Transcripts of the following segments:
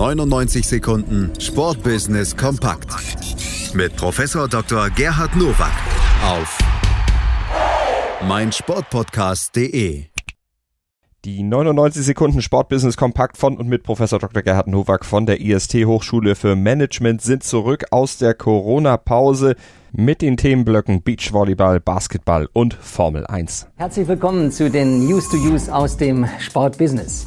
99 Sekunden Sportbusiness kompakt mit Professor Dr. Gerhard Nowak auf meinsportpodcast.de. Die 99 Sekunden Sportbusiness kompakt von und mit Professor Dr. Gerhard Nowak von der IST Hochschule für Management sind zurück aus der Corona-Pause mit den Themenblöcken Beachvolleyball, Basketball und Formel 1. Herzlich willkommen zu den News to Use aus dem Sportbusiness.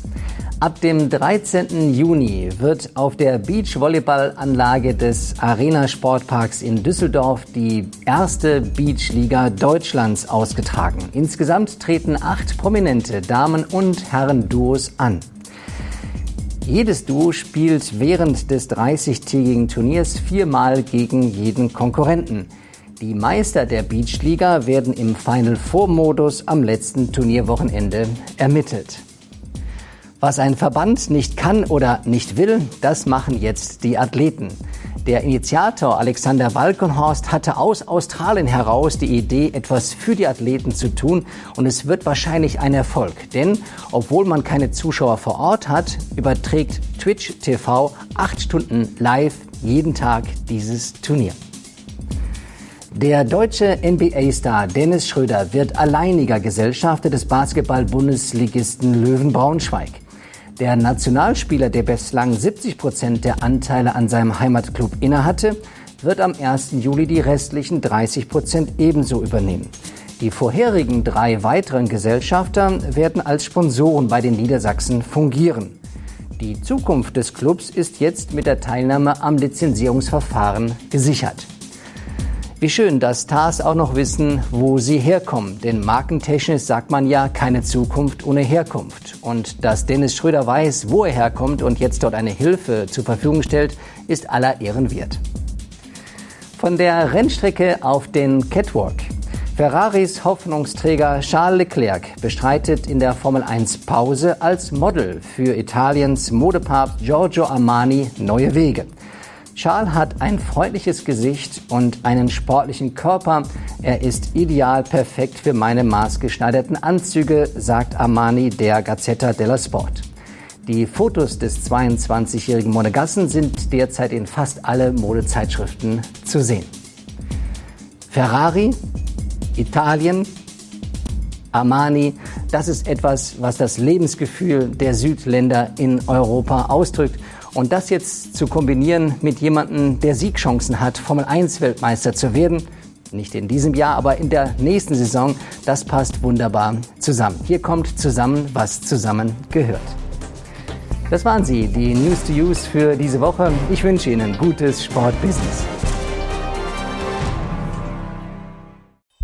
Ab dem 13. Juni wird auf der Beachvolleyballanlage des Arena Sportparks in Düsseldorf die erste Beachliga Deutschlands ausgetragen. Insgesamt treten acht prominente Damen- und Herren-Duos an. Jedes Duo spielt während des 30-tägigen Turniers viermal gegen jeden Konkurrenten. Die Meister der Beachliga werden im Final Four Modus am letzten Turnierwochenende ermittelt. Was ein Verband nicht kann oder nicht will, das machen jetzt die Athleten. Der Initiator Alexander Walkenhorst hatte aus Australien heraus die Idee, etwas für die Athleten zu tun und es wird wahrscheinlich ein Erfolg. Denn obwohl man keine Zuschauer vor Ort hat, überträgt Twitch TV acht Stunden live jeden Tag dieses Turnier. Der deutsche NBA-Star Dennis Schröder wird alleiniger Gesellschafter des Basketball-Bundesligisten Löwen Braunschweig. Der Nationalspieler, der bislang 70 Prozent der Anteile an seinem Heimatclub innehatte, wird am 1. Juli die restlichen 30 Prozent ebenso übernehmen. Die vorherigen drei weiteren Gesellschafter werden als Sponsoren bei den Niedersachsen fungieren. Die Zukunft des Clubs ist jetzt mit der Teilnahme am Lizenzierungsverfahren gesichert. Wie schön, dass Stars auch noch wissen, wo sie herkommen. Denn markentechnisch sagt man ja keine Zukunft ohne Herkunft. Und dass Dennis Schröder weiß, wo er herkommt und jetzt dort eine Hilfe zur Verfügung stellt, ist aller Ehren wert. Von der Rennstrecke auf den Catwalk. Ferraris Hoffnungsträger Charles Leclerc bestreitet in der Formel 1 Pause als Model für Italiens Modepapst Giorgio Armani neue Wege. Charles hat ein freundliches Gesicht und einen sportlichen Körper. Er ist ideal perfekt für meine maßgeschneiderten Anzüge, sagt Armani der Gazzetta della Sport. Die Fotos des 22-jährigen Monegassen sind derzeit in fast alle Modezeitschriften zu sehen. Ferrari, Italien, Armani, das ist etwas, was das Lebensgefühl der Südländer in Europa ausdrückt. Und das jetzt zu kombinieren mit jemandem, der Siegchancen hat, Formel 1 Weltmeister zu werden, nicht in diesem Jahr, aber in der nächsten Saison, das passt wunderbar zusammen. Hier kommt zusammen, was zusammen gehört. Das waren sie, die News to Use für diese Woche. Ich wünsche Ihnen gutes Sportbusiness.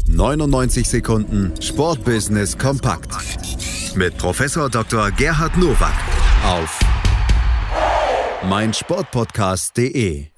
99 Sekunden Sportbusiness kompakt mit Professor Dr. Gerhard Nowak auf meinsportpodcast.de